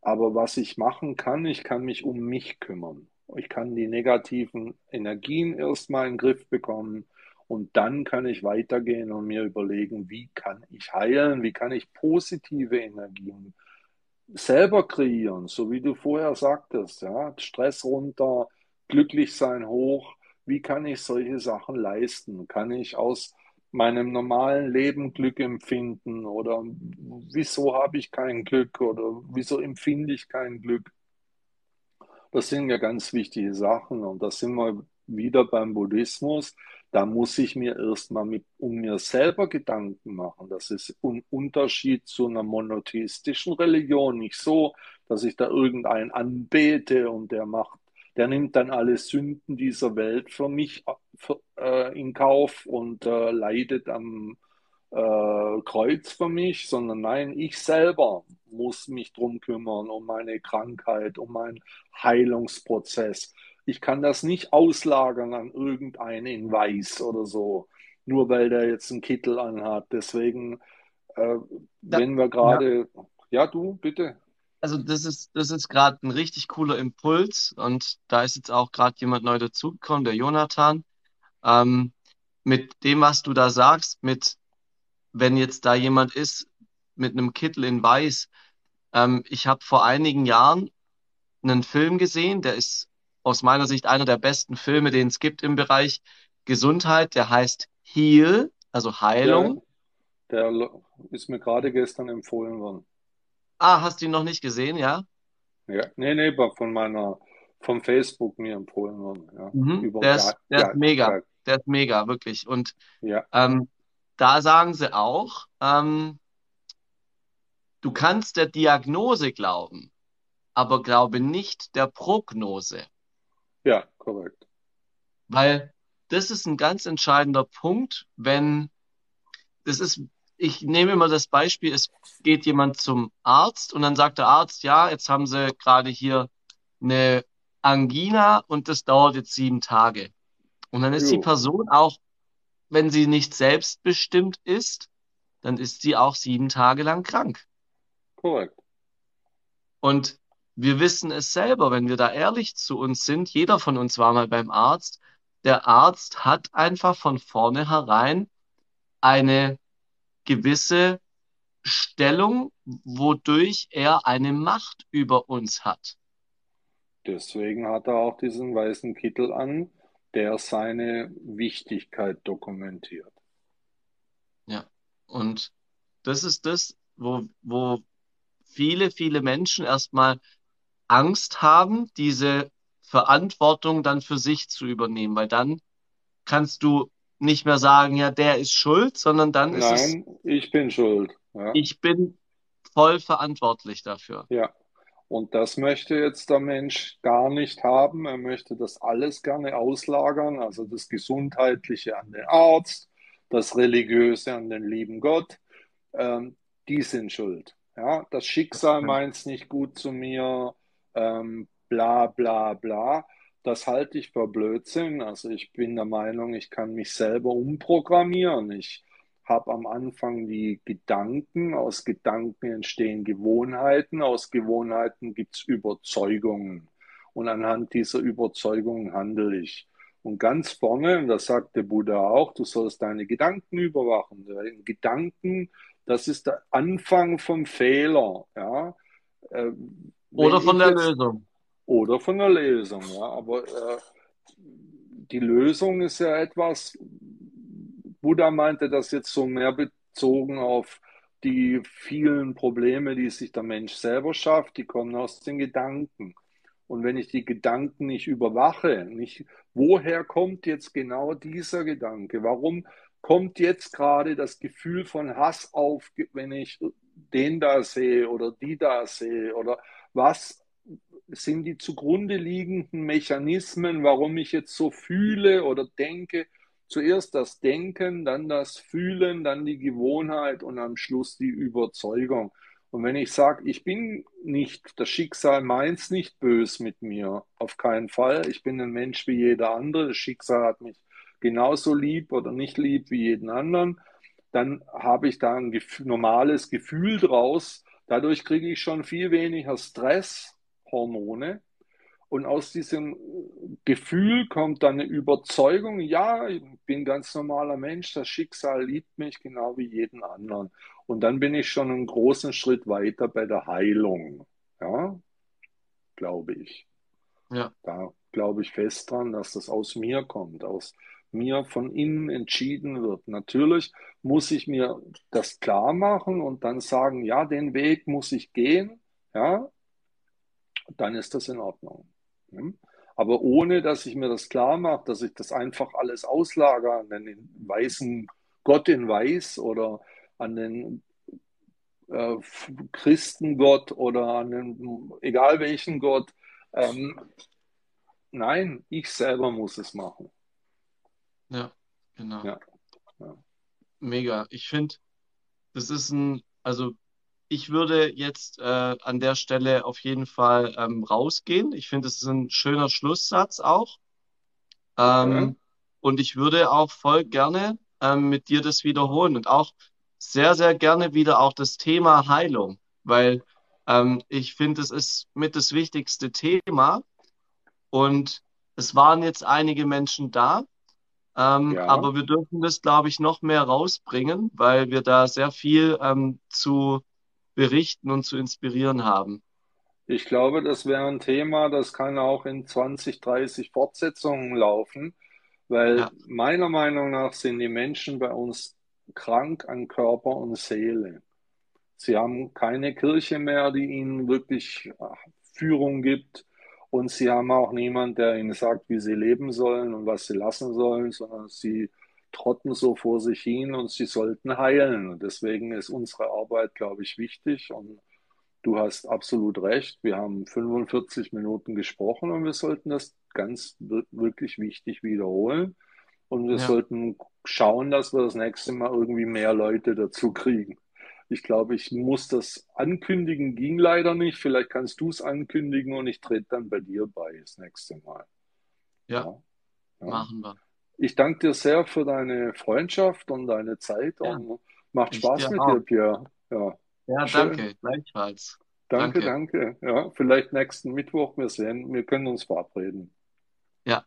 Aber was ich machen kann, ich kann mich um mich kümmern. Ich kann die negativen Energien erstmal in den Griff bekommen und dann kann ich weitergehen und mir überlegen, wie kann ich heilen, wie kann ich positive Energien selber kreieren, so wie du vorher sagtest, ja, Stress runter, glücklich sein hoch. Wie kann ich solche Sachen leisten? Kann ich aus meinem normalen Leben Glück empfinden oder wieso habe ich kein Glück oder wieso empfinde ich kein Glück? Das sind ja ganz wichtige Sachen und da sind wir wieder beim Buddhismus. Da muss ich mir erstmal um mir selber Gedanken machen. Das ist ein Unterschied zu einer monotheistischen Religion. Nicht so, dass ich da irgendeinen anbete und der macht, der nimmt dann alle Sünden dieser Welt für mich für, äh, in Kauf und äh, leidet am äh, Kreuz für mich, sondern nein, ich selber muss mich drum kümmern, um meine Krankheit, um meinen Heilungsprozess. Ich kann das nicht auslagern an irgendeinen in Weiß oder so, nur weil der jetzt einen Kittel anhat. Deswegen, äh, ja, wenn wir ja. gerade, ja, du, bitte. Also das ist, das ist gerade ein richtig cooler Impuls und da ist jetzt auch gerade jemand neu dazugekommen, der Jonathan. Ähm, mit dem, was du da sagst, mit wenn jetzt da jemand ist mit einem Kittel in Weiß. Ähm, ich habe vor einigen Jahren einen Film gesehen, der ist aus meiner Sicht einer der besten Filme, den es gibt im Bereich Gesundheit. Der heißt Heal, also Der, Heilung. der ist mir gerade gestern empfohlen worden. Ah, hast du ihn noch nicht gesehen, ja? Ja, nee, nee, von meiner, vom Facebook mir empfohlen worden. Ja, Mhm. Der ist, der ist mega. Der ist mega, wirklich. Und ja, ähm, da sagen sie auch, ähm, du kannst der Diagnose glauben, aber glaube nicht der Prognose. ja, korrekt. Weil das ist ein ganz entscheidender Punkt, wenn das ist, ich nehme immer das Beispiel, es geht jemand zum Arzt und dann sagt der Arzt, ja, jetzt haben sie gerade hier eine Angina und das dauert jetzt sieben Tage. Und dann ist die Jo, Person auch, wenn sie nicht selbstbestimmt ist, dann ist sie auch sieben Tage lang krank. korrekt. Und wir wissen es selber, wenn wir da ehrlich zu uns sind, jeder von uns war mal beim Arzt. Der Arzt hat einfach von vornherein eine gewisse Stellung, wodurch er eine Macht über uns hat. Deswegen hat er auch diesen weißen Kittel an, der seine Wichtigkeit dokumentiert. Ja. Und das ist das, wo, wo viele, viele Menschen erstmal Angst haben, diese Verantwortung dann für sich zu übernehmen, weil dann kannst du nicht mehr sagen, ja, der ist schuld, sondern dann ist es, Nein, ich bin schuld. Ja, ich bin voll verantwortlich dafür. ja. Und das möchte jetzt der Mensch gar nicht haben. Er möchte das alles gerne auslagern, also das Gesundheitliche an den Arzt, das Religiöse an den lieben Gott. Ähm, die sind schuld. Ja, das Schicksal meint es nicht gut zu mir, ähm, bla bla bla. Das halte ich für Blödsinn. Also ich bin der Meinung, ich kann mich selber umprogrammieren. Ich habe am Anfang die Gedanken, aus Gedanken entstehen Gewohnheiten, aus Gewohnheiten gibt es Überzeugungen und anhand dieser Überzeugungen handle ich. Und ganz vorne, und das sagt der Buddha auch, du sollst deine Gedanken überwachen. Gedanken, das ist der Anfang vom Fehler. Ja? Äh, oder von der jetzt, Lösung. Oder von der Lösung, ja. Aber äh, die Lösung ist ja etwas, Buddha meinte das jetzt so mehr bezogen auf die vielen Probleme, die sich der Mensch selber schafft, die kommen aus den Gedanken. Und wenn ich die Gedanken nicht überwache, nicht, woher kommt jetzt genau dieser Gedanke? Warum kommt jetzt gerade das Gefühl von Hass auf, wenn ich den da sehe oder die da sehe? Oder was sind die zugrunde liegenden Mechanismen, warum ich jetzt so fühle oder denke? Zuerst das Denken, dann das Fühlen, dann die Gewohnheit und am Schluss die Überzeugung. Und wenn ich sage, ich bin nicht, das Schicksal meint nicht bös mit mir, auf keinen Fall. Ich bin ein Mensch wie jeder andere. Das Schicksal hat mich genauso lieb oder nicht lieb wie jeden anderen. Dann habe ich da ein normales Gefühl draus. Dadurch kriege ich schon viel weniger Stresshormone. Und aus diesem Gefühl kommt dann eine Überzeugung, ja, ich bin ganz normaler Mensch, das Schicksal liebt mich genau wie jeden anderen. Und dann bin ich schon einen großen Schritt weiter bei der Heilung. Ja, glaube ich. Ja. Da glaube ich fest dran, dass das aus mir kommt, aus mir von innen entschieden wird. Natürlich muss ich mir das klar machen und dann sagen, ja, den Weg muss ich gehen, ja, dann ist das in Ordnung. Aber ohne, dass ich mir das klar mache, dass ich das einfach alles auslagere an den weißen Gott in Weiß oder an den äh, Christengott oder an den, egal welchen Gott. Ähm, nein, ich selber muss es machen. Ja, genau. Ja. Ja. Mega. Ich finde, das ist ein, also ich würde jetzt äh, an der Stelle auf jeden Fall ähm, rausgehen. Ich finde, es ist ein schöner Schlusssatz auch. Ähm, okay. Und ich würde auch voll gerne ähm, mit dir das wiederholen und auch sehr, sehr gerne wieder auch das Thema Heilung, weil ähm, ich finde, es ist mit das wichtigste Thema. Und es waren jetzt einige Menschen da, ähm, ja. aber wir dürfen das, glaube ich, noch mehr rausbringen, weil wir da sehr viel ähm, zu berichten und zu inspirieren haben. Ich glaube, das wäre ein Thema, das kann auch in 20, 30 Fortsetzungen laufen, weil ja. meiner Meinung nach sind die Menschen bei uns krank an Körper und Seele. Sie haben keine Kirche mehr, die ihnen wirklich äh, Führung gibt. Und sie haben auch niemand, der ihnen sagt, wie sie leben sollen und was sie lassen sollen, sondern sie trotten so vor sich hin und sie sollten heilen. Und deswegen ist unsere Arbeit, glaube ich, wichtig. Und du hast absolut recht. Wir haben 45 Minuten gesprochen und wir sollten das ganz wirklich wichtig wiederholen. Und wir ja. sollten schauen, dass wir das nächste Mal irgendwie mehr Leute dazu kriegen. Ich glaube, ich muss das ankündigen, ging leider nicht. Vielleicht kannst du es ankündigen und ich trete dann bei dir bei das nächste Mal. Ja, ja. ja. machen wir. Ich danke dir sehr für deine Freundschaft und deine Zeit ja. und macht Spaß dir mit auch. dir, Pierre. Ja, ja danke, gleichfalls. Danke, danke, danke. Ja, vielleicht nächsten Mittwoch. Wir sehen, wir können uns verabreden. Ja,